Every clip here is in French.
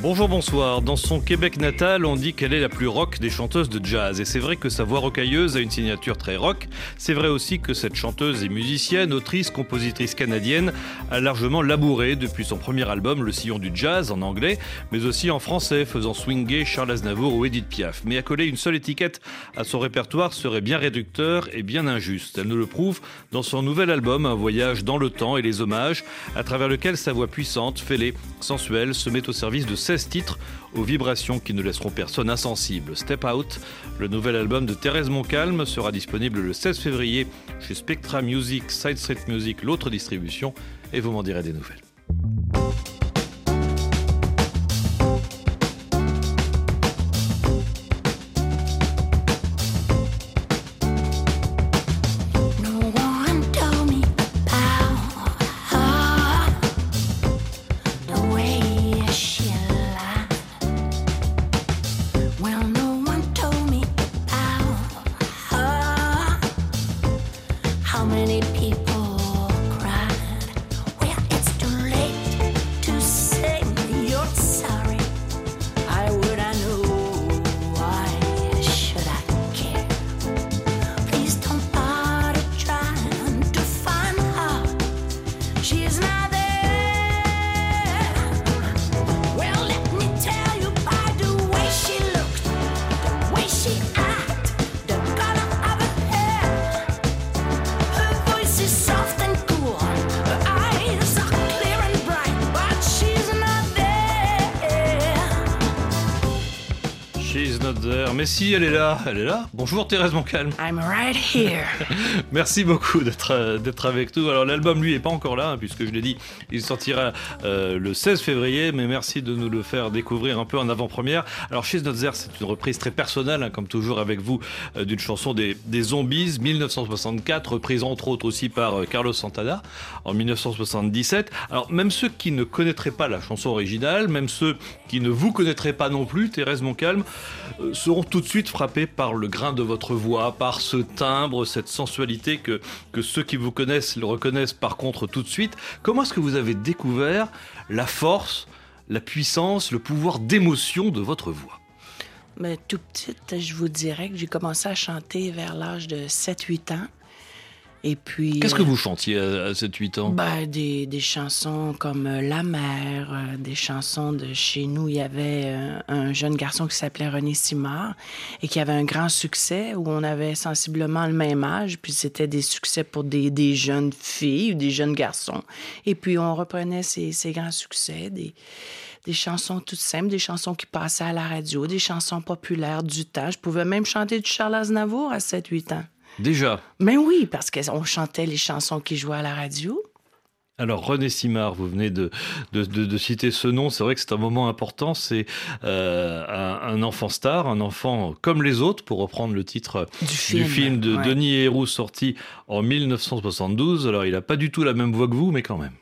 Bonjour, bonsoir. Dans son Québec natal, on dit qu'elle est la plus rock des chanteuses de jazz. Et c'est vrai que sa voix rocailleuse a une signature très rock. C'est vrai aussi que cette chanteuse et musicienne, autrice, compositrice canadienne, a largement labouré depuis son premier album, Le Sillon du Jazz, en anglais, mais aussi en français, faisant swinger Charles Aznavour ou Edith Piaf. Mais accoler une seule étiquette à son répertoire serait bien réducteur et bien injuste. Elle nous le prouve dans son nouvel album, Un voyage dans le temps et les hommages, à travers lequel sa voix puissante, fêlée, sensuelle, se met au service de 16 titres aux vibrations qui ne laisseront personne insensible. Step Out, le nouvel album de Thérèse Moncalme, sera disponible le 16 février chez Spectra Music, Side Street Music, l'autre distribution, et vous m'en direz des nouvelles. Mais si, elle est là, elle est là. Bonjour Thérèse Moncalme. I'm right here. Merci beaucoup d'être avec nous. Alors l'album lui est pas encore là hein, puisque je l'ai dit, il sortira euh, le 16 février. Mais merci de nous le faire découvrir un peu en avant-première. Alors chez Notzer, c'est une reprise très personnelle, hein, comme toujours avec vous, euh, d'une chanson des, des Zombies 1964, reprise entre autres aussi par euh, Carlos Santana en 1977. Alors même ceux qui ne connaîtraient pas la chanson originale, même ceux qui ne vous connaîtraient pas non plus, Thérèse Moncalme, seront tout de suite frappés par le grain de votre voix, par ce timbre, cette sensualité que, que ceux qui vous connaissent le reconnaissent par contre tout de suite. Comment est-ce que vous avez découvert la force, la puissance, le pouvoir d'émotion de votre voix? Mais tout petite, je vous dirais que j'ai commencé à chanter vers l'âge de 7-8 ans. Et puis. Qu'est-ce que euh, vous chantiez à, à 7-8 ans? Ben, des, des chansons comme euh, La mer, euh, des chansons de chez nous. Il y avait un jeune garçon qui s'appelait René Simard et qui avait un grand succès où on avait sensiblement le même âge. Puis c'était des succès pour des, des jeunes filles ou des jeunes garçons. Et puis on reprenait ces, ces grands succès, des, des chansons toutes simples, des chansons qui passaient à la radio, des chansons populaires du temps. Je pouvais même chanter du Charles Aznavour à 7-8 ans. Déjà. Mais oui, parce qu'on chantait les chansons qui jouaient à la radio. Alors René Simard, vous venez de, de, de- de citer ce nom, c'est vrai que c'est un moment important, c'est euh, un, un enfant star, un enfant comme les autres, pour reprendre le titre Du film, de ouais. Denis Héroux sorti en 1972. Alors il n'a pas du tout la même voix que vous, mais quand même.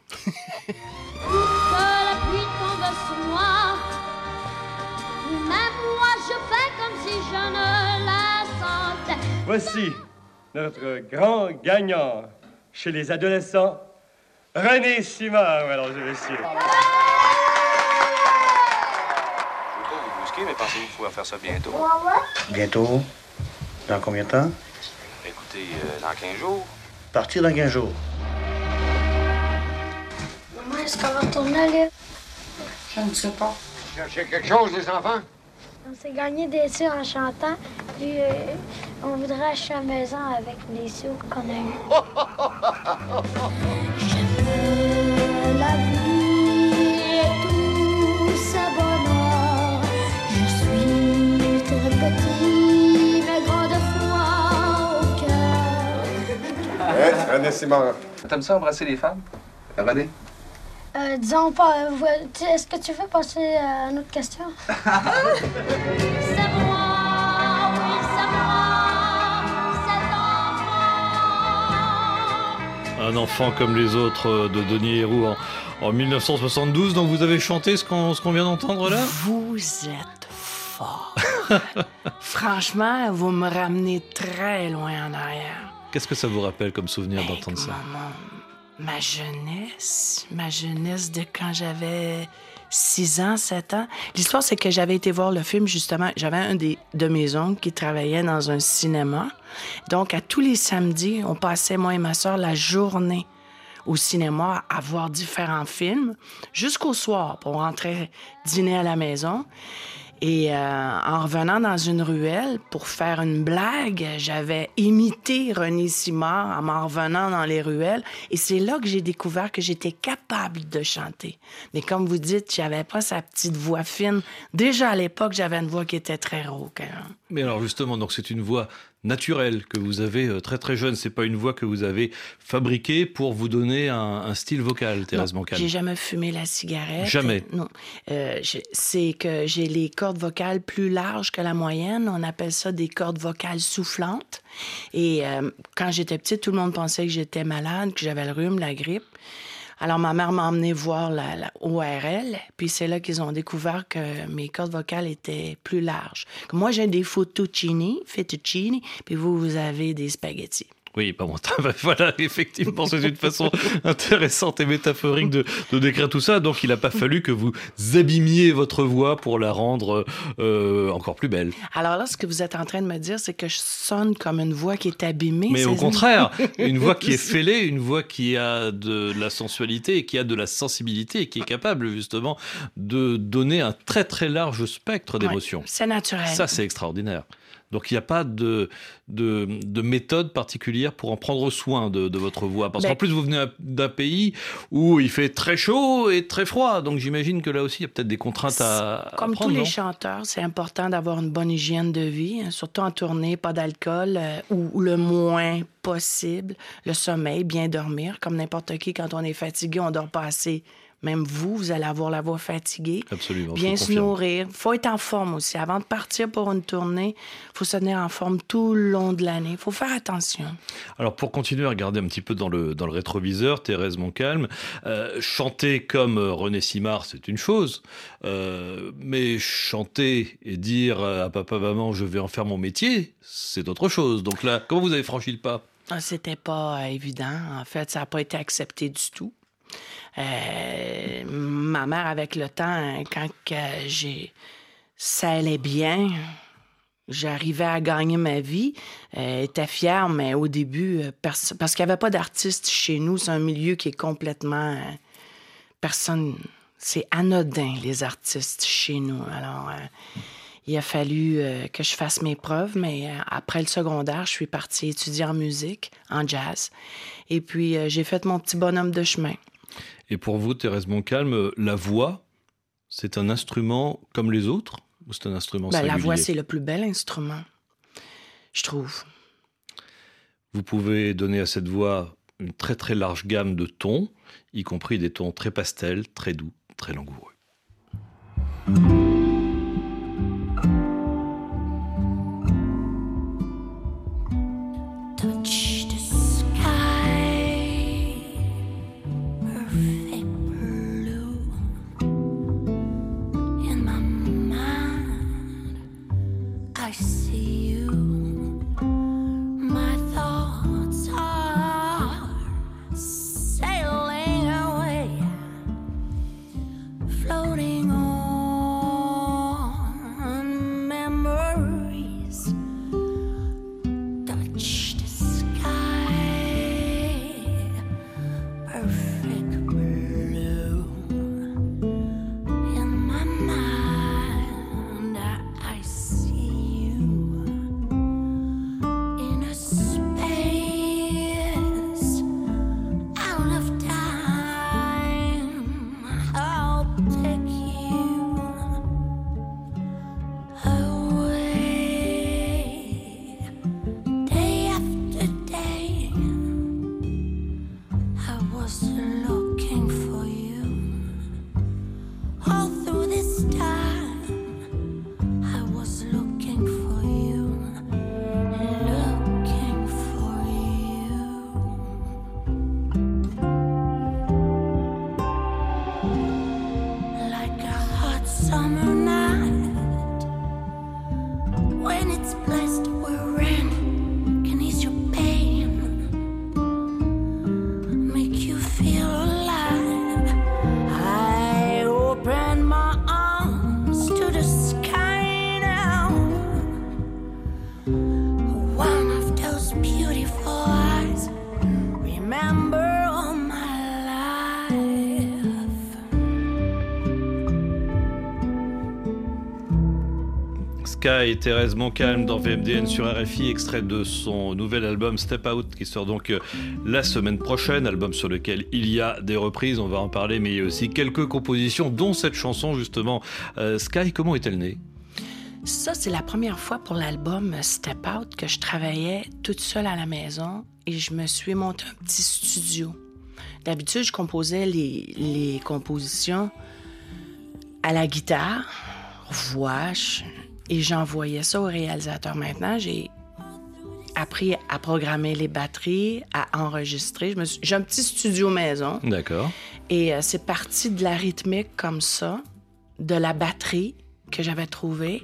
Voici notre grand gagnant chez les adolescents, René Simard, mesdames et messieurs. Je veux pas vous brusquer, mais pensez-vous pouvoir faire ça bientôt? Bientôt? Dans combien de temps? Écoutez, euh, dans 15 jours. Partir dans 15 jours. Maman, est-ce qu'on va retourner à l'île? Cherchez quelque chose, les enfants? On s'est gagné des sous en chantant, puis euh, on voudrait acheter la maison avec les sous qu'on a eus. J'aime la vie et tout sa bonheur. Je suis très petit, mais grand de foi au cœur. Eh, René Simard. T'aimes ça embrasser les femmes? René? Euh, disons pas, euh, est-ce que tu veux passer à une autre question? c'est moi, oui, c'est moi, cet enfant. Un enfant comme les autres euh, de Denis Héroux en, en 1972, dont vous avez chanté ce qu'on ce qu'on vient d'entendre là? Vous êtes fort. Franchement, vous me ramenez très loin en arrière. Qu'est-ce que ça vous rappelle comme souvenir d'entendre ça? Ma jeunesse, ma jeunesse de quand j'avais 6 ans, 7 ans. L'histoire, c'est que j'avais été voir le film, justement. J'avais un des, de mes oncles qui travaillait dans un cinéma. Donc, à tous les samedis, on passait, moi et ma soeur, la journée au cinéma à voir différents films jusqu'au soir. On rentrait dîner à la maison. Et euh, en revenant dans une ruelle pour faire une blague, j'avais imité René Simard en m'en revenant dans les ruelles. Et c'est là que j'ai découvert que j'étais capable de chanter. Mais comme vous dites, j'avais pas sa petite voix fine. Déjà à l'époque, j'avais une voix qui était très rauque. hein. Mais alors justement, donc c'est une voix naturelle que vous avez euh, très très jeune. C'est pas une voix que vous avez fabriquée pour vous donner un, un style vocal, Thérèse Moncalm. J'ai jamais fumé la cigarette. Jamais. Non. Euh, c'est que j'ai les cordes vocales plus larges que la moyenne. On appelle ça des cordes vocales soufflantes. Et euh, quand j'étais petite, tout le monde pensait que j'étais malade, que j'avais le rhume, la grippe. Alors, ma mère m'a emmené voir la, la ORL, puis c'est là qu'ils ont découvert que mes cordes vocales étaient plus larges. Moi, j'ai des fettuccini, fettuccini, puis vous, vous avez des spaghettis. Oui, pas bon. voilà, effectivement, c'est une façon intéressante et métaphorique de, de décrire tout ça. Donc, il n'a pas fallu que vous abîmiez votre voix pour la rendre euh, encore plus belle. Alors là, ce que vous êtes en train de me dire, c'est que je sonne comme une voix qui est abîmée. Mais au contraire, une voix qui est fêlée, une voix qui a de la sensualité et qui a de la sensibilité et qui est capable justement de donner un très très large spectre Ouais, d'émotions. c'est naturel. Ça, c'est extraordinaire. Donc il n'y a pas de, de, de méthode particulière pour en prendre soin de, de votre voix. Parce Ben- qu'en plus, vous venez d'un pays où il fait très chaud et très froid. Donc j'imagine que là aussi, il y a peut-être des contraintes à, à Comme prendre, tous les chanteurs, c'est important d'avoir une bonne hygiène de vie, hein, surtout en tournée, pas d'alcool euh, ou le moins possible. Le sommeil, bien dormir. Comme n'importe qui, quand on est fatigué, on dort pas assez. Même vous, vous allez avoir la voix fatiguée. Absolument. Bien se confirme. nourrir. faut être en forme aussi. Avant de partir pour une tournée, faut se tenir en forme tout le long de l'année. faut faire attention. Alors pour continuer à regarder un petit peu dans le, dans le rétroviseur, Thérèse Moncalm, euh, chanter comme euh, René Simard, c'est une chose, euh, mais chanter et dire à papa, maman, je vais en faire mon métier, c'est autre chose. Donc là, comment vous avez franchi le pas? Ah, C'était pas évident. En fait, ça n'a pas été accepté du tout. Euh, ma mère, avec le temps, quand j'ai, ça allait bien, j'arrivais à gagner ma vie, euh, elle était fière, mais au début, euh, parce qu'il n'y avait pas d'artistes chez nous, c'est un milieu qui est complètement. euh, personne. C'est anodin, les artistes chez nous. Alors. euh, il a fallu euh, que je fasse mes preuves, mais euh, après le secondaire, je suis partie étudier en musique, en jazz. Et puis, euh, j'ai fait mon petit bonhomme de chemin. Et pour vous, Thérèse Moncalm, euh, la voix, c'est un instrument comme les autres ou c'est un instrument Ben, la voix, c'est le plus bel instrument, je trouve. Vous pouvez donner à cette voix une très très large gamme de tons, y compris des tons très pastels, très doux, très langoureux. Sky et Thérèse Montcalm dans VMDN sur RFI, extrait de son nouvel album Step Out qui sort donc euh, la semaine prochaine, album sur lequel il y a des reprises, on va en parler, mais il y a aussi quelques compositions, dont cette chanson justement. Euh, Sky, comment est-elle née? Ça, c'est la première fois pour l'album Step Out que je travaillais toute seule à la maison et je me suis monté un petit studio. D'habitude, je composais les, les compositions à la guitare, voix, et j'envoyais ça au réalisateur. Maintenant, j'ai appris à programmer les batteries, à enregistrer. Suis- J'ai un petit studio maison. D'accord. Et euh, c'est parti de la rythmique comme ça, de la batterie que j'avais trouvée.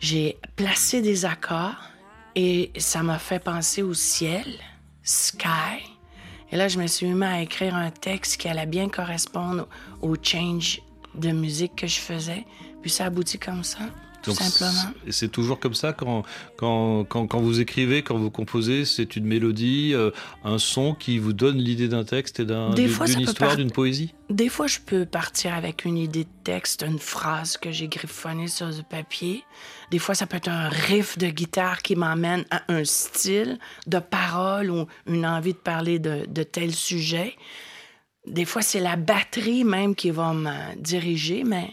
J'ai placé des accords et ça m'a fait penser au ciel, sky. Et là, je me suis mis à écrire un texte qui allait bien correspondre au change de musique que je faisais. Puis ça aboutit comme ça, tout Donc, simplement. c'est- C'est toujours comme ça quand, quand, quand, quand vous écrivez, quand vous composez, c'est une mélodie, euh, un son qui vous donne l'idée d'un texte et d'un- d'une histoire, part- d'une poésie? Des fois, je peux partir avec une idée de texte, une phrase que j'ai griffonnée sur du papier. Des fois, ça peut être un riff de guitare qui m'emmène à un style de parole ou une envie de parler de, de tel sujet. Des fois, c'est la batterie même qui va me diriger, mais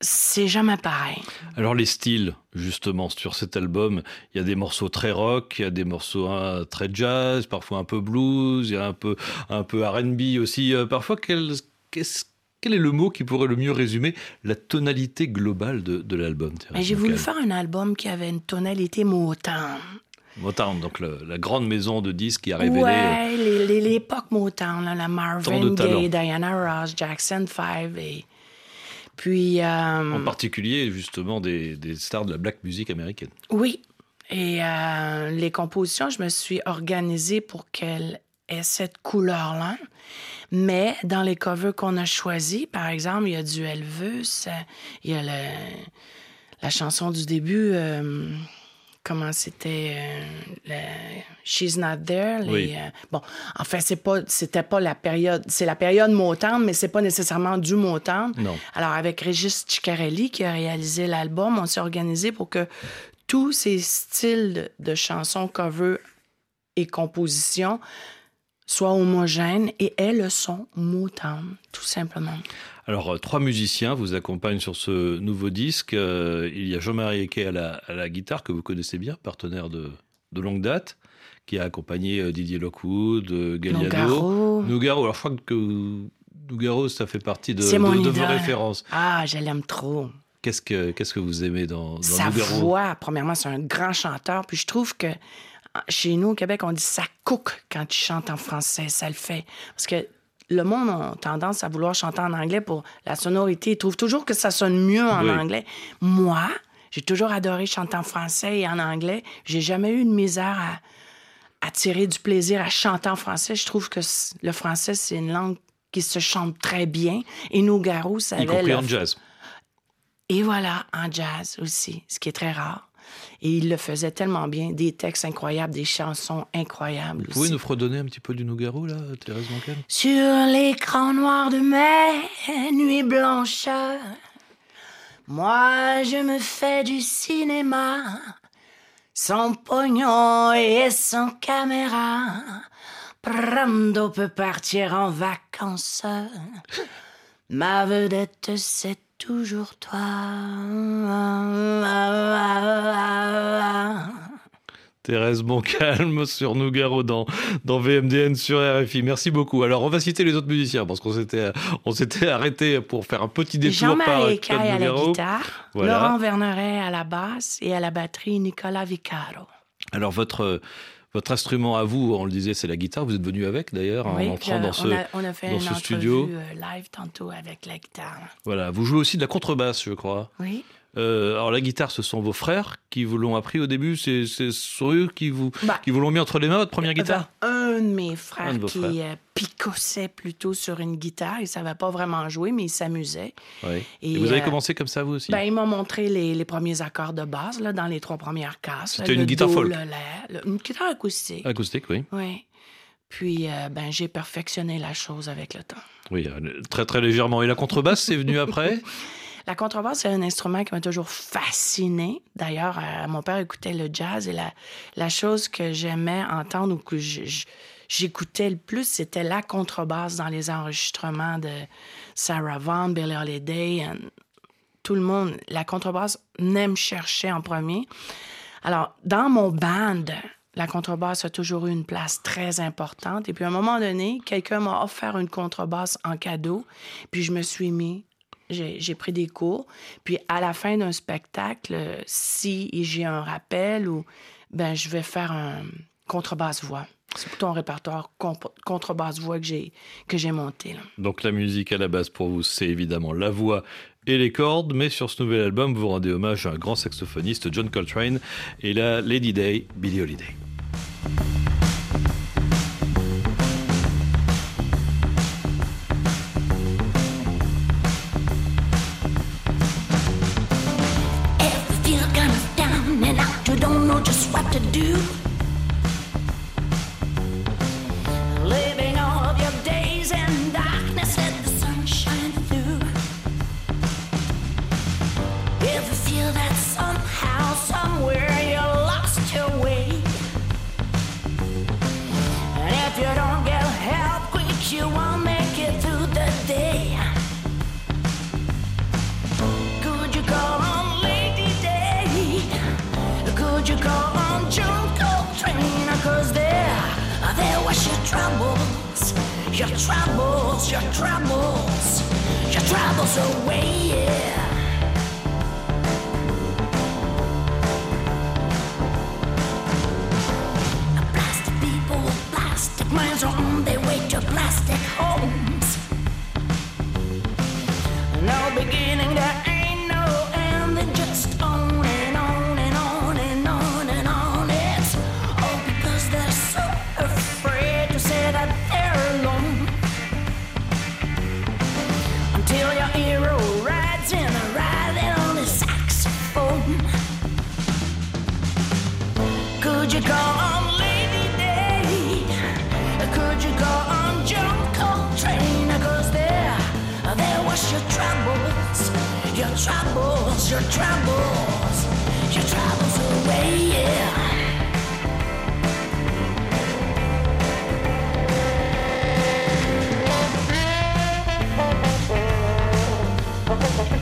c'est jamais pareil. Alors les styles, justement, sur cet album, il y a des morceaux très rock, il y a des morceaux hein, très jazz, parfois un peu blues, il y a un peu, un peu R&B aussi. Euh, parfois, quel, est le mot qui pourrait le mieux résumer la tonalité globale de, de l'album j'ai voulu faire un album qui avait une tonalité Motown. Motown, donc le- la grande maison de disques qui a révélé... euh, Ouais, les- l'époque Motown, là, la Marvin. Gaye, Diana Ross, Jackson 5 et puis euh, En particulier, justement, des, des stars de la black music américaine. oui. Et euh, les compositions, je me suis organisée pour qu'elles aient cette couleur-là. Mais dans les covers qu'on a choisis, par exemple, il y a du Elvis, euh, il y a le- la chanson du début, euh, comment c'était, euh, She's Not There. les, Oui. euh, bon, en fait, c'est pas, c'était pas la période, c'est la période Motown, mais c'est pas nécessairement du Motown. Non. Alors, avec Régis Ciccarelli, qui a réalisé l'album, on s'est organisé pour que tous ces styles de, chansons, cover et compositions soient homogènes et aient le son Motown, tout simplement. Alors, euh, trois musiciens vous accompagnent sur ce nouveau disque. Euh, il y a Jean-Marie Eke à la, à la guitare, que vous connaissez bien, partenaire de, de longue date, qui a accompagné euh, Didier Lockwood, Galliano. Nougaro. Nougaro. Alors, je crois que Nougaro, ça fait partie de, de- de vos références. Ah, je l'aime trop. Qu'est-ce que, qu'est-ce que vous aimez dans, dans Sa Nougaro? voix, premièrement, c'est un grand chanteur. Puis je trouve que chez nous, au Québec, on dit ça cook quand tu chantes en français. Ça le fait. Parce que le monde a tendance à vouloir chanter en anglais pour la sonorité. Ils trouvent toujours que ça sonne mieux en Oui. anglais. Moi, j'ai toujours adoré chanter en français et en anglais. J'ai jamais eu de misère à, à tirer du plaisir à chanter en français. Je trouve que le français, c'est une langue qui se chante très bien. Et Nougaro, ça Y compris le en jazz. et voilà, en jazz aussi, ce qui est très rare. Et il le faisait tellement bien, des textes incroyables, des chansons incroyables Vous pouvez aussi. nous fredonner un petit peu du Nougaro, là, Thérèse Moncalm Sur l'écran noir de mes nuits blanches, moi je me fais du cinéma, sans pognon et sans caméra. Prando peut partir en vacances. Ma vedette, c'est toujours toi. Thérèse Moncalm sur Nougaro dans, dans VMDN sur RFI. Merci beaucoup. Alors, on va citer les autres musiciens parce qu'on s'était, on s'était arrêté pour faire un petit détour par Jean-Marie à la guitare, Voilà. Laurent Verneret à la basse et à la batterie Nicolas Vicaro. Alors, votre, votre instrument à vous, on le disait, c'est la guitare. Vous êtes venu avec d'ailleurs en Oui, entrant je- dans ce. on, a, on a fait dans une ce entrevue studio. euh, live tantôt avec la guitare. Voilà. Vous jouez aussi de la contrebasse, je crois. Oui. Euh, alors la guitare, ce sont vos frères qui vous l'ont appris au début. C'est sont eux qui vous Bah, qui vous l'ont mis entre les mains votre première guitare? Un de mes frères de qui frères. euh, picossait plutôt sur une guitare. Il savait pas vraiment jouer, mais il s'amusait. Oui. Et, Et, vous avez euh, commencé comme ça vous aussi? Ben, il m'a montré les, les premiers accords de base là, dans les trois premières casses. là, C'était une guitare do, folk. le la, le- une guitare acoustique. Acoustique, oui. Oui. Puis, euh, ben, j'ai perfectionné la chose avec le temps. Oui, très très légèrement. Et la contrebasse, c'est venu après? La contrebasse, c'est un instrument qui m'a toujours fasciné. D'ailleurs, euh, mon père écoutait le jazz et la, chose que j'aimais entendre ou que j'écoutais le plus, c'était la contrebasse dans les enregistrements de Sarah Vaughan, Billie Holiday. euh, Tout le monde, la contrebasse venait me chercher en premier. Alors, dans mon band, la contrebasse a toujours eu une place très importante. Et puis, à un moment donné, quelqu'un m'a offert une contrebasse en cadeau. Puis, je me suis mis, j'ai pris des cours. Puis, à la fin d'un spectacle, euh, si j'ai un rappel ou, ben, je vais faire un contrebasse-voix. C'est plutôt un répertoire contrebasse-voix que j'ai monté. Donc la musique à la base pour vous, c'est évidemment la voix et les cordes, mais sur ce nouvel album, vous rendez hommage à un grand saxophoniste, John Coltrane, et là, Lady Day, Billie Holiday. Troubles, your troubles, your troubles away, yeah. Okay, okay.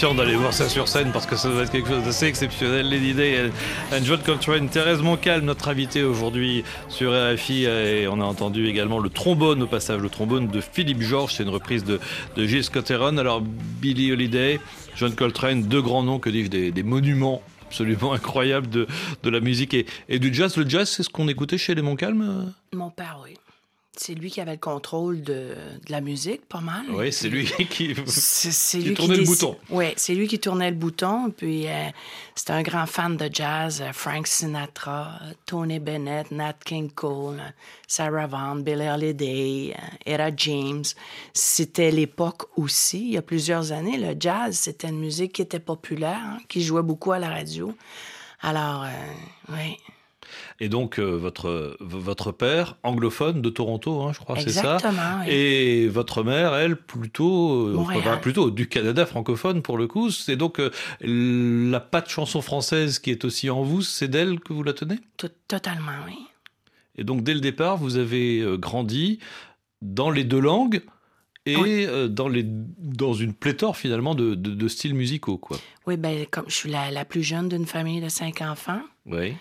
D'aller voir ça sur scène parce que ça doit être quelque chose d'assez exceptionnel. Lady Day and John Coltrane, Thérèse Moncalme, notre invitée aujourd'hui sur RFI, et on a entendu également le trombone au passage, le trombone de Philippe Georges, c'est une reprise de, de Gilles. Alors Billie Holiday, John Coltrane, deux grands noms, que dis-je, des, des monuments absolument incroyable de, de la musique et, et du jazz. Le jazz, c'est ce qu'on écoutait chez les Montcalm Mon père, oui. C'est lui qui avait le contrôle de, de la musique, pas mal. Oui, c'est lui qui, C'est qui tournait le bouton. Oui, c'est lui qui tournait le bouton. Puis euh, c'était un grand fan de jazz. euh, Frank Sinatra, Tony Bennett, Nat King Cole, Sarah Vaughan, Billie Holiday, euh, Etta James. C'était l'époque aussi, il y a plusieurs années. Le jazz, c'était une musique qui était populaire, hein, qui jouait beaucoup à la radio. Alors, euh, oui. Et donc, euh, votre, votre père, anglophone de Toronto, hein, je crois, c'est ça Exactement, oui. Et votre mère, elle, plutôt, euh, enfin, plutôt du Canada francophone pour le coup. C'est donc euh, la patte chanson française qui est aussi en vous, c'est d'elle que vous la tenez? Totalement, oui. Et donc, dès le départ, vous avez grandi dans les deux langues et Oui. euh, dans, les, dans une pléthore finalement de, de- de styles musicaux, quoi. Oui, ben comme je suis la, la plus jeune d'une famille de cinq enfants, Oui.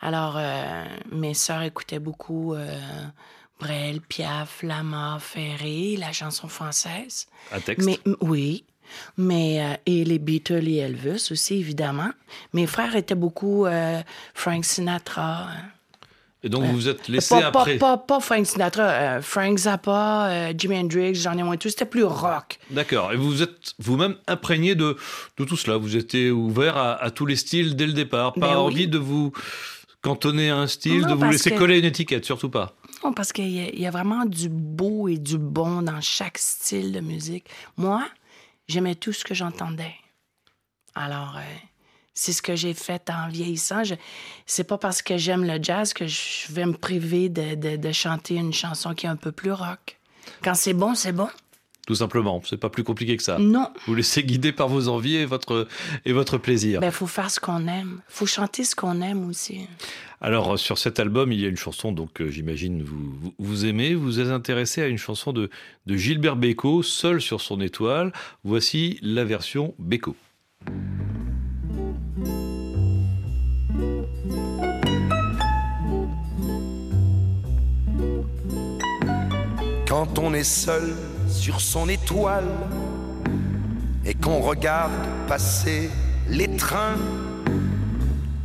Alors euh, mes sœurs écoutaient beaucoup euh, Brel, Piaf, Lama, Ferré, la chanson française. À texte? Mais oui, mais euh, et les Beatles et Elvis aussi évidemment. Mes frères étaient beaucoup euh, Frank Sinatra. hein. Et donc, vous vous êtes laissé pas, pas- après? pas, pas Frank Sinatra, Frank Zappa, Jimi Hendrix, j'en ai moins tout. C'était plus rock. D'accord. Et vous vous êtes vous-même imprégné de, de tout cela. Vous étiez ouvert à, à tous les styles dès le départ. Pas Ben oui. envie de vous cantonner à un style, Non, de vous laisser que- coller une étiquette, surtout pas. Non, parce qu'il y, y a vraiment du beau et du bon dans chaque style de musique. Moi, j'aimais tout ce que j'entendais. Alors, euh, c'est ce que j'ai fait en vieillissant. Je, c'est pas parce que j'aime le jazz que je vais me priver de, de- de chanter une chanson qui est un peu plus rock. Quand c'est bon, c'est bon. Tout simplement. C'est pas plus compliqué que ça. Non. Vous laissez guider par vos envies et votre, et votre plaisir. Ben, faut faire ce qu'on aime. Faut chanter ce qu'on aime aussi. Alors, euh, sur cet album, il y a une chanson, donc euh, j'imagine vous, vous, vous aimez. Vous êtes intéressé à une chanson de, de Gilbert Bécaud, seul sur son étoile. Voici la version Bécaud. Quand on est seul sur son étoile et qu'on regarde passer les trains,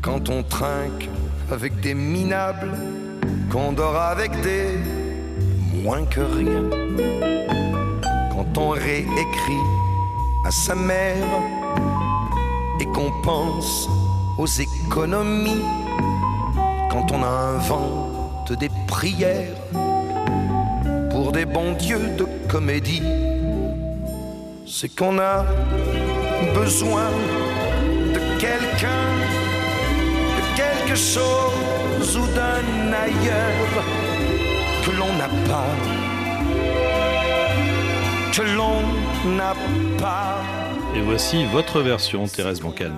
quand on trinque avec des minables, qu'on dort avec des moins que rien, quand on réécrit à sa mère et qu'on pense aux économies, quand on invente des prières des bons dieux de comédie, c'est qu'on a besoin de quelqu'un, de quelque chose ou d'un ailleurs que l'on n'a pas, que l'on n'a pas. Et voici votre version, Thérèse Bancal.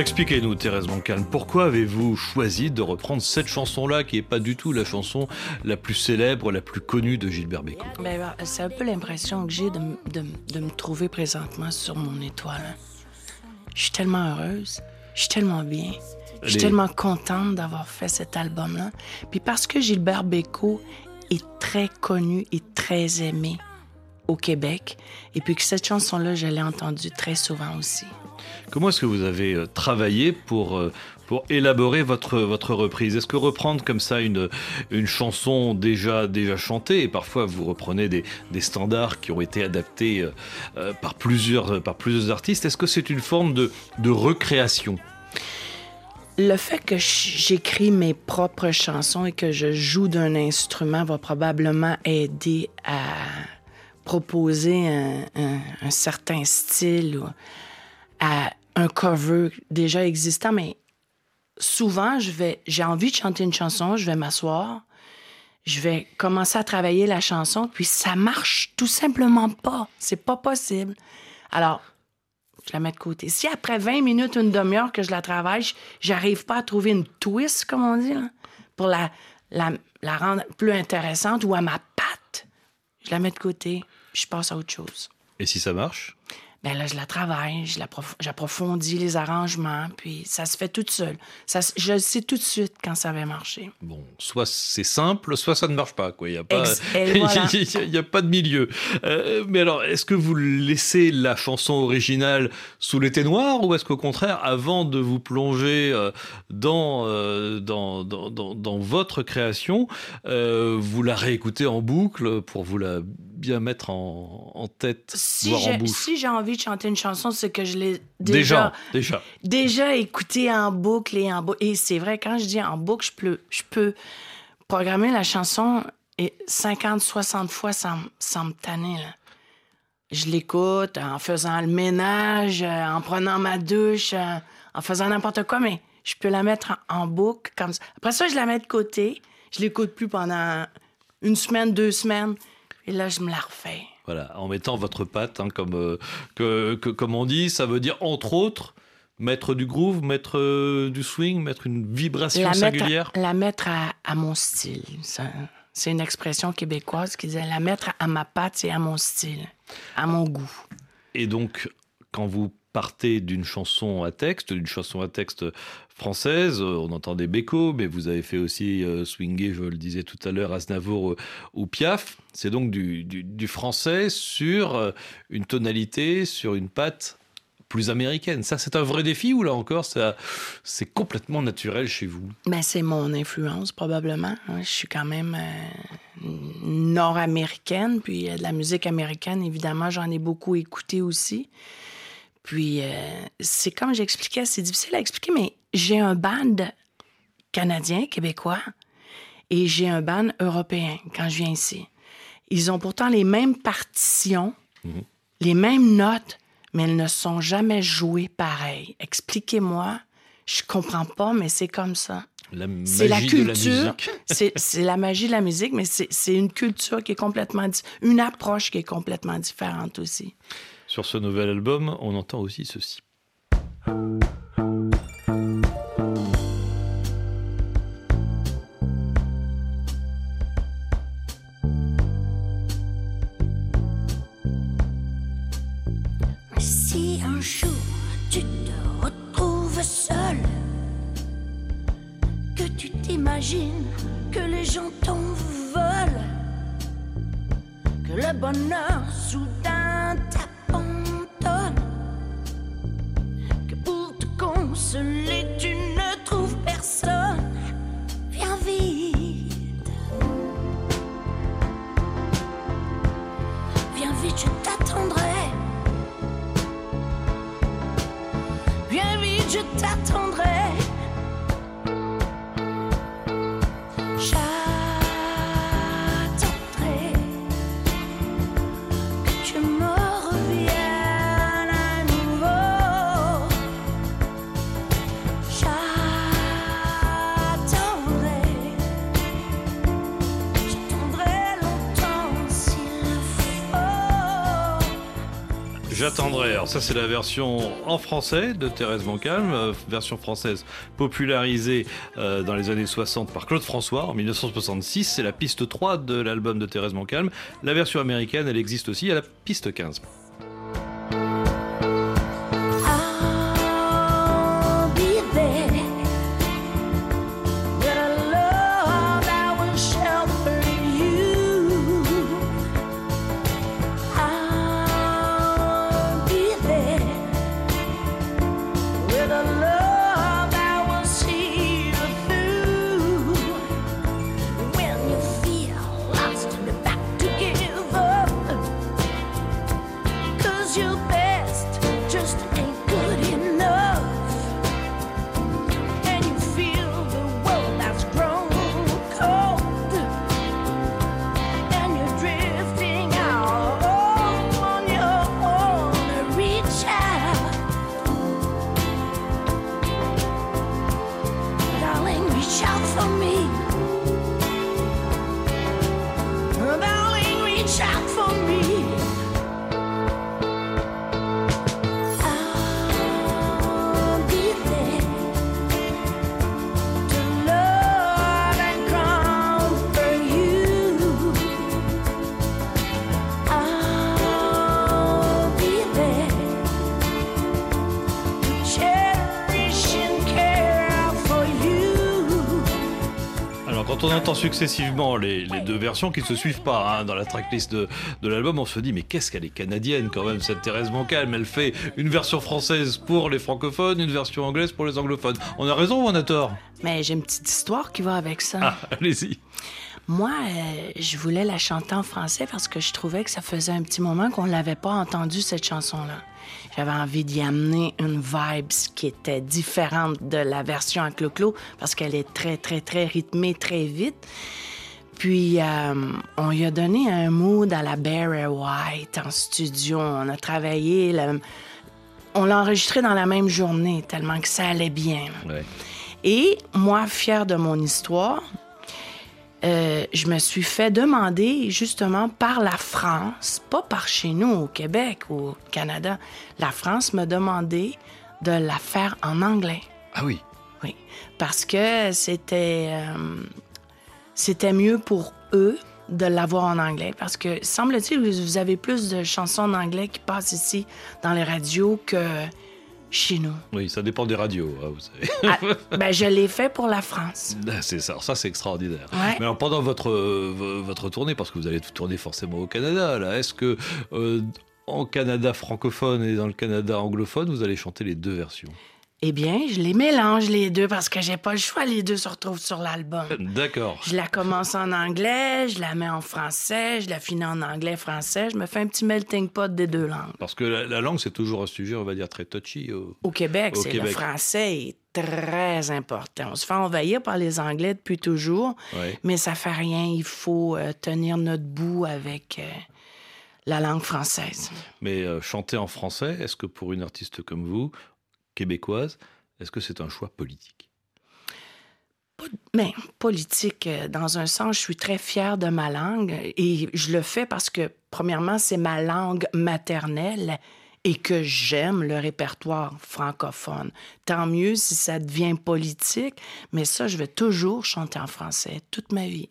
Alors expliquez-nous, Thérèse Moncalme, pourquoi avez-vous choisi de reprendre cette chanson-là, qui n'est pas du tout la chanson la plus célèbre, la plus connue de Gilbert Bécaud? Ben, c'est un peu l'impression que j'ai de, de de me trouver présentement sur mon étoile. hein. Je suis tellement heureuse, je suis tellement bien, je suis Les- tellement contente d'avoir fait cet album-là. Puis parce que Gilbert Bécaud est très connu et très aimé au Québec, et puis que cette chanson-là, je l'ai entendue très souvent aussi. Comment est-ce que vous avez euh, travaillé pour, euh, pour élaborer votre, votre reprise? Est-ce que reprendre comme ça une, une chanson déjà, déjà chantée, et parfois vous reprenez des, des standards qui ont été adaptés euh, par, plusieurs, par plusieurs artistes, est-ce que c'est une forme de, de recréation? Le fait que j'écris mes propres chansons et que je joue d'un instrument va probablement aider à proposer un, un- un certain style ou à un cover déjà existant, mais souvent, je vais, j'ai envie de chanter une chanson, je vais m'asseoir, je vais commencer à travailler la chanson, puis ça marche tout simplement pas. C'est pas possible. Alors, je la mets de côté. Si après 20 minutes, une demi-heure que je la travaille, j'arrive pas à trouver une twist, comme on dit, pour la, la, la rendre plus intéressante ou à ma patte, je la mets de côté, puis je passe à autre chose. Et si ça marche? Ben là, je la travaille, j'approfondis les arrangements, puis ça se fait tout seul. Ça, je le sais tout de suite quand ça va marcher. Bon, soit c'est simple, soit ça ne marche pas. quoi. Il n'y a, pas- voilà. il y a- pas de milieu. Euh, mais alors, est-ce que vous laissez la chanson originale sous l'été noir ou est-ce qu'au contraire, avant de vous plonger euh, dans, euh, dans, dans, dans- dans votre création, euh, vous la réécoutez en boucle pour vous la bien mettre en, en tête, Si voire en j'ai bouche si j'ai envie de chanter une chanson, c'est que je l'ai Déjà, déjà, déjà. déjà écouté en boucle et en boucle. Et c'est vrai, quand je dis en boucle, je peux, je peux programmer la chanson et 50, 60 fois sans, sans me tanner. là. Je l'écoute en faisant le ménage, euh, en prenant ma douche, euh, en faisant n'importe quoi, mais je peux la mettre en, en boucle comme ça. Après ça, je la mets de côté. Je l'écoute plus pendant une semaine, deux semaines. Et là, je me la refais. Voilà, en mettant votre patte, hein, comme, euh, que, que- comme on dit, ça veut dire entre autres mettre du groove, mettre euh, du swing, mettre une vibration la singulière. Mettre, la mettre à, à mon style. C'est une expression québécoise qui disait la mettre à ma patte et à mon style, à mon goût. Et donc, quand vous partez d'une chanson à texte, d'une chanson à texte française, euh, on entendait Beko, mais vous avez fait aussi euh, je le disais tout à l'heure, Aznavour euh, ou Piaf. C'est donc du, français sur euh, une tonalité, sur une patte plus américaine. Ça, c'est un vrai défi ou là encore, ça, c'est complètement naturel chez vous? Ben, c'est mon influence, probablement. Je suis quand même nord-américaine, puis de la musique américaine, évidemment, j'en ai beaucoup écouté aussi. Puis, euh, c'est comme j'expliquais, c'est difficile à expliquer, mais j'ai un band canadien, québécois, et j'ai un band européen quand je viens ici. Ils ont pourtant les mêmes partitions, les mêmes notes, mais elles ne sont jamais jouées pareil. Expliquez-moi. Je comprends pas, mais c'est comme ça. C'est la culture. c'est la magie de la musique, mais c'est une culture qui est complètement... Une approche qui est complètement différente aussi. Sur ce nouvel album, on entend aussi ceci. J'attendrai. Alors ça c'est la version en français de Thérèse Montcalm, euh, version française popularisée euh, dans les années 60 par Claude François en 1966. C'est la piste 3 de l'album de Thérèse Montcalm. La version américaine, elle existe aussi à la piste 15. Entend successivement les, les deux versions qui ne se suivent pas hein, dans la tracklist de, de l'album, on se dit mais qu'est-ce qu'elle est canadienne quand même cette Thérèse Montcalm Elle fait une version française pour les francophones, une version anglaise pour les anglophones. On a raison ou on a tort? Mais j'ai une petite histoire qui va avec ça. Ah, allez-y. Moi, euh, je voulais la chanter en français parce que je trouvais que ça faisait un petit moment qu'on l'avait pas entendue, cette chanson-là. J'avais envie d'y amener une vibe qui était différente de la version à Clo-Clo parce qu'elle est très, très, très rythmée, très vite. Puis, euh, on lui a donné un mood à la Barry White en studio. On a travaillé, le- on l'a enregistré dans la même journée tellement que ça allait bien. Ouais. Et moi, fière de mon histoire, euh, je me suis fait demander justement par la France, pas par chez nous au Québec ou au Canada, la France m'a demandé de la faire en anglais. Ah oui. Oui, parce que c'était euh, c'était mieux pour eux de l'avoir en anglais parce que semble-t-il vous vous avez plus de chansons en anglais qui passent ici dans les radios que chez nous. Oui, ça dépend des radios, hein, vous savez. Ah, ben je l'ai fait pour la France. Ah, C'est ça, ça c'est extraordinaire. Ouais. Mais alors pendant votre, euh, votre tournée, parce que vous allez tourner forcément au Canada, là, est-ce que euh, en Canada francophone et dans le Canada anglophone, vous allez chanter les deux versions? Eh bien, je les mélange les deux parce que j'ai pas le choix, les deux se retrouvent sur l'album. D'accord. Je la commence en anglais, je la mets en français, je la finis en anglais-français, je me fais un petit melting pot des deux langues. Parce que la, la langue, c'est toujours un sujet, on va dire, très touchy. au- Au Québec, Au c'est le Québec. français est très important. On se fait envahir par les Anglais depuis toujours, mais ça fait rien. Il faut euh, tenir notre bout avec euh, la langue française. Mais euh, chanter en français, est-ce que pour une artiste comme vous, québécoise, est-ce que c'est un choix politique? Mais politique, euh, dans un sens, je suis très fière de ma langue et je le fais parce que, premièrement, c'est ma langue maternelle et que j'aime le répertoire francophone. Tant mieux si ça devient politique, mais ça, je vais toujours chanter en français toute ma vie.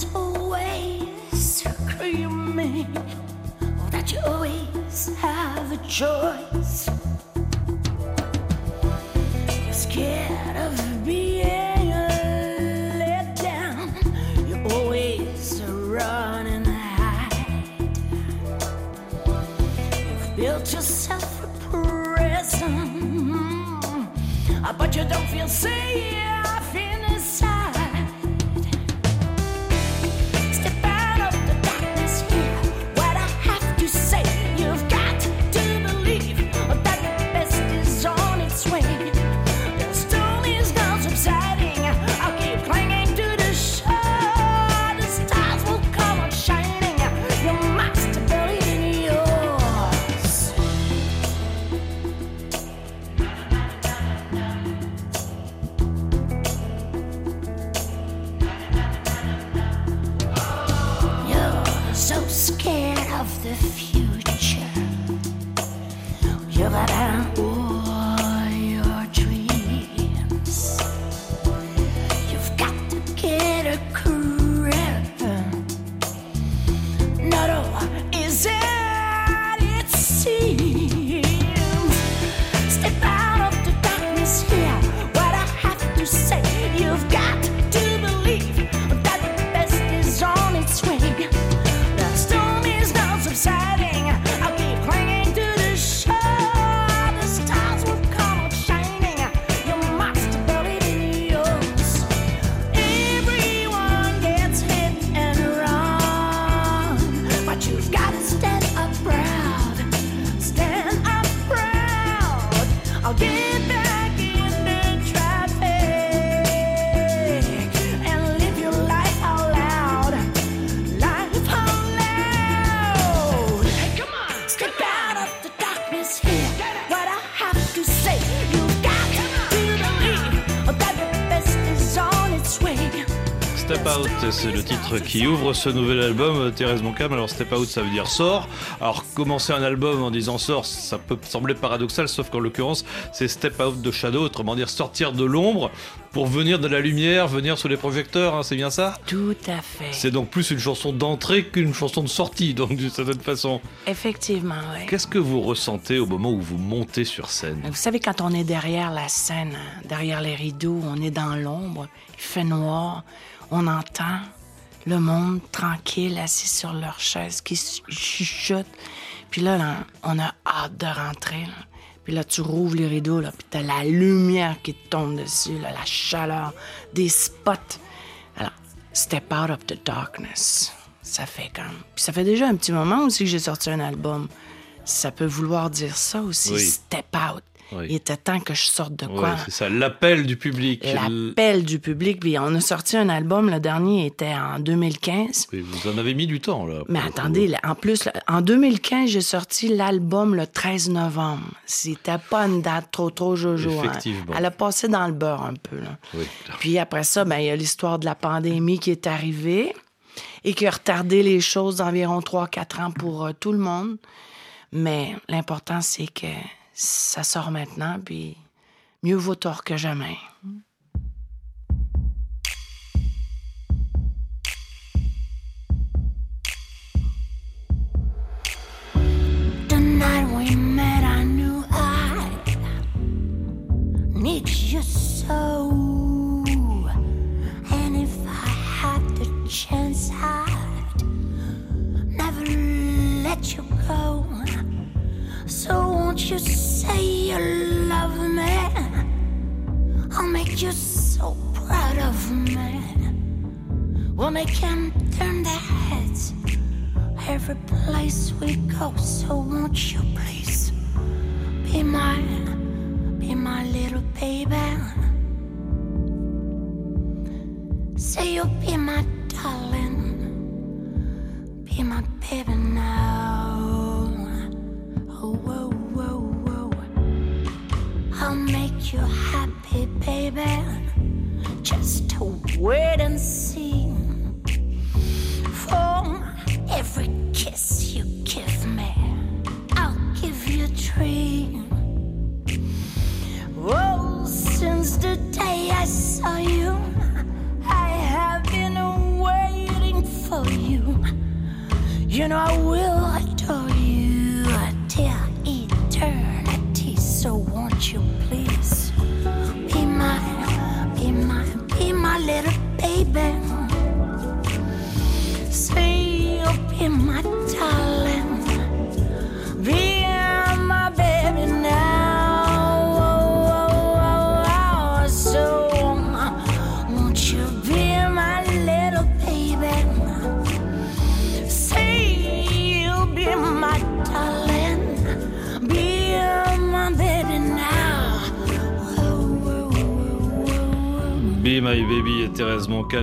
That's always screaming oh, that you always have a choice. You're scared of being let down. you're always run and hide. You've built yourself a prison, but you don't feel safe titre qui ouvre ce nouvel album, euh, Thérèse Moncam. Alors Step Out, ça veut dire sort. Alors commencer un album en disant sort, ça peut sembler paradoxal, sauf qu'en l'occurrence, c'est Step Out de Shadow, autrement dire sortir de l'ombre pour venir de la lumière, venir sous les projecteurs, hein, c'est bien ça? Tout à fait. C'est donc plus une chanson d'entrée qu'une chanson de sortie, donc d'une certaine façon. Effectivement, oui. Qu'est-ce que vous ressentez au moment où vous montez sur scène? Vous savez, quand on est derrière la scène, hein, derrière les rideaux, on est dans l'ombre, il fait noir, on entend le monde tranquille, assis sur leur chaise, qui chuchote. Puis là, là, on a hâte de rentrer. là. Puis là, tu rouvres les rideaux, là, puis t'as la lumière qui te tombe dessus, là, la chaleur, des spots. Alors, step out of the darkness. Ça fait comme... Puis ça fait déjà un petit moment aussi que j'ai sorti un album. Ça peut vouloir dire ça aussi, Oui. step out. Oui. Il était temps que je sorte de quoi. C'est ça, l'appel du public. L'appel du public. Puis on a sorti un album, le dernier était en 2015. Oui, vous en avez mis du temps, là. Mais attendez, là, en plus, là, en 2015, j'ai sorti l'album le 13 novembre. C'était pas une date trop, trop jojo. hein. Effectivement. Elle a passé dans le beurre un peu. Là. Oui. Puis après ça, ben, il y a l'histoire de la pandémie qui est arrivée et qui a retardé les choses d'environ 3-4 ans pour euh, tout le monde. Mais l'important, c'est que ça sort maintenant, puis mieux vaut tort que jamais. The night we met, I knew I need you so. And if I had the chance, I'd never let you go. So won't you say you love me? I'll make you so proud of me. We'll make him turn their heads every place we go. So won't you please be my, be my little baby? Say you'll be my darling, be my baby now. Where?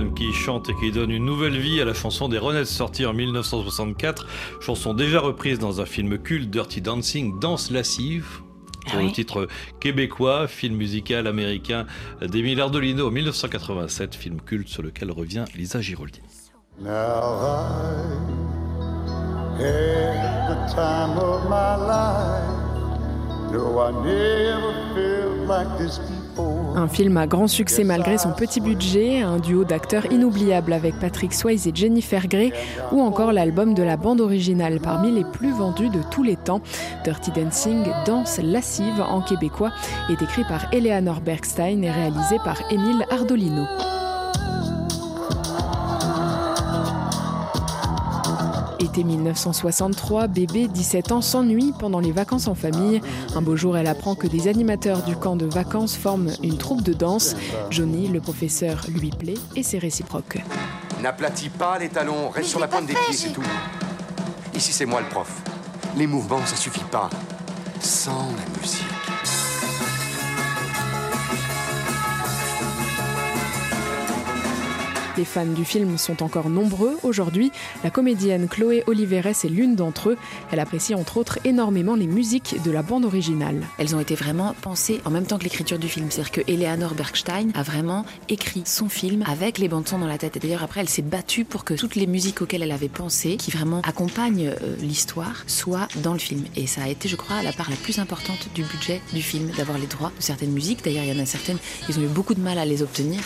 Qui chante et qui donne une nouvelle vie à la chanson des Ronettes sortie en 1964, chanson déjà reprise dans un film culte Dirty Dancing, Danse lascive. Ah Pour le oui. titre québécois, film musical américain d'Émile Ardolino en 1987, film culte sur lequel revient Lisa Giroldi. Now Un film à grand succès malgré son petit budget, un duo d'acteurs inoubliable avec Patrick Swayze et Jennifer Grey, ou encore l'album de la bande originale parmi les plus vendus de tous les temps. Dirty Dancing, Danse lascive en québécois, est écrit par Eleanor Bergstein et réalisé par Émile Ardolino. Été 1963, bébé, 17 ans, s'ennuie pendant les vacances en famille. Un beau jour, elle apprend que des animateurs du camp de vacances forment une troupe de danse. Johnny, le professeur, lui plaît et c'est réciproque. N'aplatis pas les talons, reste sur la pointe des pieds, c'est tout. Ici, c'est moi le prof. Les mouvements, ça suffit pas. Sans la musique. Les fans du film sont encore nombreux aujourd'hui. La comédienne Chloé Oliveres est l'une d'entre eux. Elle apprécie entre autres énormément les musiques de la bande originale. Elles ont été vraiment pensées en même temps que l'écriture du film. C'est-à-dire que Eleanor Bergstein a vraiment écrit son film avec les bandes son dans la tête. D'ailleurs, après, elle s'est battue pour que toutes les musiques auxquelles elle avait pensé, qui vraiment accompagnent euh, l'histoire, soient dans le film. Et ça a été, je crois, la part la plus importante du budget du film, d'avoir les droits de certaines musiques. D'ailleurs, il y en a certaines, ils ont eu beaucoup de mal à les obtenir.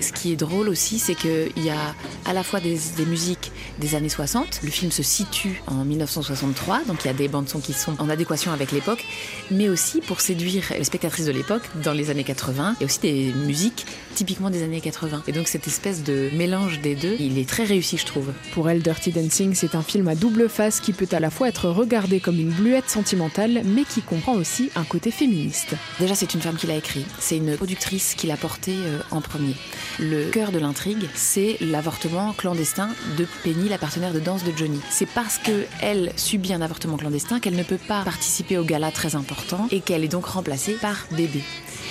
Ce qui est drôle aussi, c'est qu'il y a à la fois des, des, musiques des années 60. Le film se situe en 1963, donc il y a des bandes son qui sont en adéquation avec l'époque, mais aussi pour séduire les spectatrices de l'époque dans les années 80. Il y a aussi des musiques typiquement des années 80. Et donc cette espèce de mélange des deux, il est très réussi, je trouve. Pour elle, Dirty Dancing, c'est un film à double face qui peut à la fois être regardé comme une bluette sentimentale, mais qui comprend aussi un côté féministe. Déjà, c'est une femme qui l'a écrit. C'est une productrice qui l'a porté euh, en premier. Le cœur de l'intrigue, c'est l'avortement clandestin de Penny, la partenaire de danse de Johnny. C'est parce que elle subit un avortement clandestin qu'elle ne peut pas participer au gala très important et qu'elle est donc remplacée par bébé.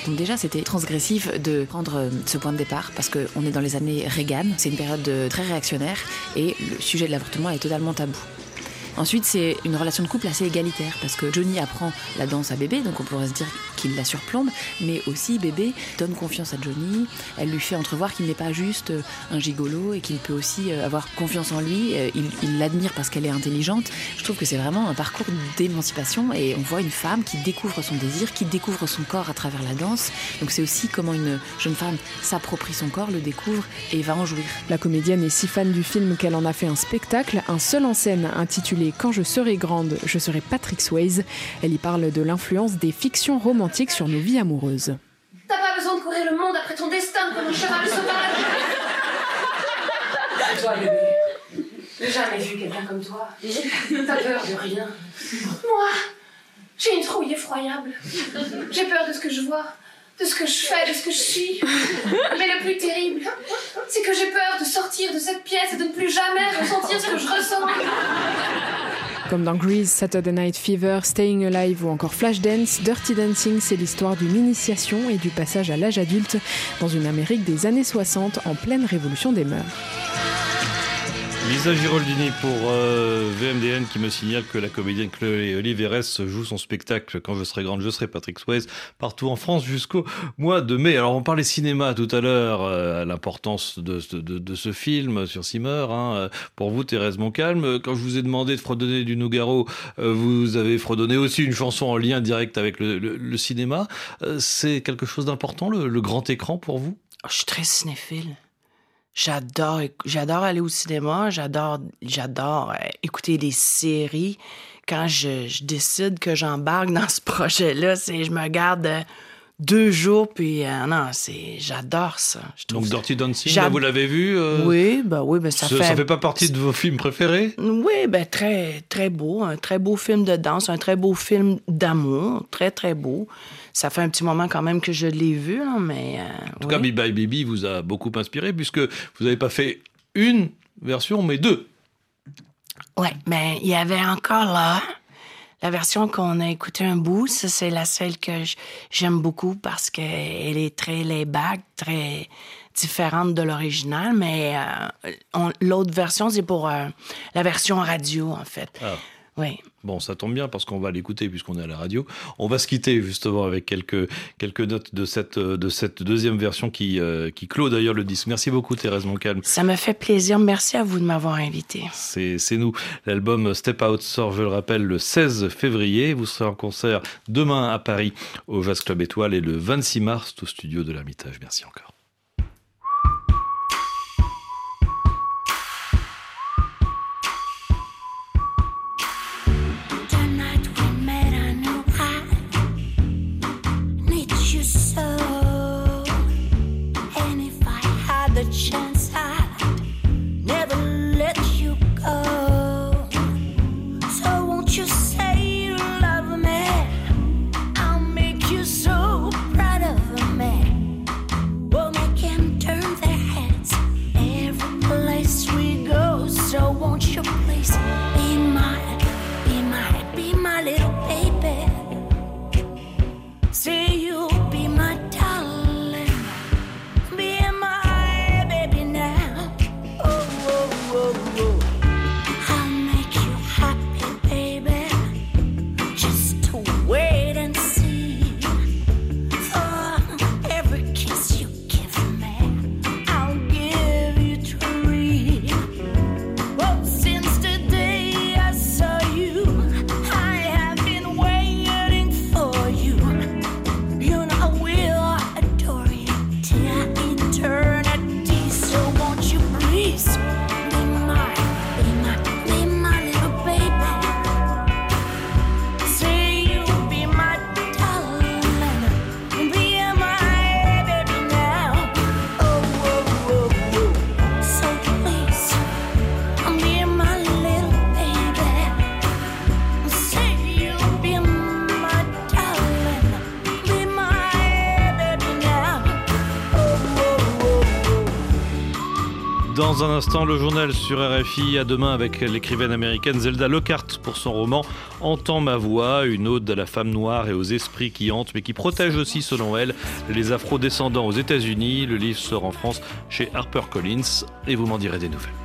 Donc déjà, c'était transgressif de prendre ce point de départ parce qu'on est dans les années Reagan, c'est une période très réactionnaire et le sujet de l'avortement est totalement tabou. Ensuite, c'est une relation de couple assez égalitaire parce que Johnny apprend la danse à bébé, donc on pourrait se dire qu'il la surplombe, mais aussi bébé donne confiance à Johnny. Elle lui fait entrevoir qu'il n'est pas juste un gigolo et qu'il peut aussi avoir confiance en lui. Il l'admire parce qu'elle est intelligente. Je trouve que c'est vraiment un parcours d'émancipation et on voit une femme qui découvre son désir, qui découvre son corps à travers la danse. Donc c'est aussi comment une jeune femme s'approprie son corps, le découvre et va en jouir. La comédienne est si fan du film qu'elle en a fait un spectacle, un seul en scène intitulé quand je serai grande, je serai Patrick Swayze. Elle y parle de l'influence des fictions romantiques sur nos vies amoureuses. T'as pas besoin de courir le monde après ton destin comme un cheval sauvage. toi, bébé, j'ai jamais vu quelqu'un comme toi. T'as peur de rien. Moi, j'ai une trouille effroyable. J'ai peur de ce que je vois, de ce que je fais, de ce que je suis. Mais le plus terrible, c'est que j'ai peur de sortir de cette pièce et de ne plus jamais ressentir ce que je ressens. Comme dans Grease, Saturday Night Fever, Staying Alive ou encore Flashdance, Dirty Dancing, c'est l'histoire d'une initiation et du passage à l'âge adulte dans une Amérique des années 60 en pleine révolution des mœurs. Lisa Giraldini pour euh, VMDN qui me signale que la comédienne Chloé Oliveres joue son spectacle Quand je serai grande, je serai Patrick Swayze partout en France jusqu'au mois de mai. Alors on parlait cinéma tout à l'heure, euh, l'importance de, de, de, ce film sur Simmer. Hein. Pour vous, Thérèse Moncalme, quand je vous ai demandé de fredonner du Nougaro, euh, vous avez fredonné aussi une chanson en lien direct avec le, le, le cinéma. Euh, C'est quelque chose d'important, le, le grand écran pour vous? Oh, Je suis très cinéphile. J'adore, j'adore aller au cinéma, j'adore, j'adore euh, écouter des séries. Quand je, je décide que j'embarque dans ce projet-là, c'est je me garde euh, deux jours puis euh, non, c'est j'adore ça. Je Donc Dirty Dancing, là, vous l'avez vu euh, Oui, ben oui, ben ça, ça fait. Ça fait pas partie de vos films préférés? Oui, ben très très beau, un très beau film de danse, un très beau film d'amour, très très beau. Ça fait un petit moment quand même que je l'ai vu, là, mais. Euh, en tout oui. cas, Bye Bye Baby vous a beaucoup inspiré puisque vous n'avez pas fait une version, mais deux. Ouais, mais il y avait encore là. La version qu'on a écouté un bout, ça c'est la seule que j'aime beaucoup parce qu'elle est très laid-back, très différente de l'original, mais euh, l'autre version c'est pour euh, la version radio en fait. Ah. Oui. Bon, ça tombe bien parce qu'on va l'écouter puisqu'on est à la radio. On va se quitter justement avec quelques, quelques notes de cette, de cette deuxième version qui, euh, qui clôt d'ailleurs le disque. Merci beaucoup Thérèse Moncalm. Ça me fait plaisir. Merci à vous de m'avoir invité. C'est nous. L'album Step Out sort, je le rappelle, le 16 février. Vous serez en concert demain à Paris au Jazz Club Étoile et le 26 mars au studio de l'Ermitage. Merci encore. Dans un instant, le journal sur RFI. À demain avec l'écrivaine américaine Zelda Lockhart pour son roman Entends ma voix, une ode à la femme noire et aux esprits qui hantent, mais qui protège aussi, selon elle, les afro-descendants aux États-Unis. Le livre sort en France chez HarperCollins et vous m'en direz des nouvelles.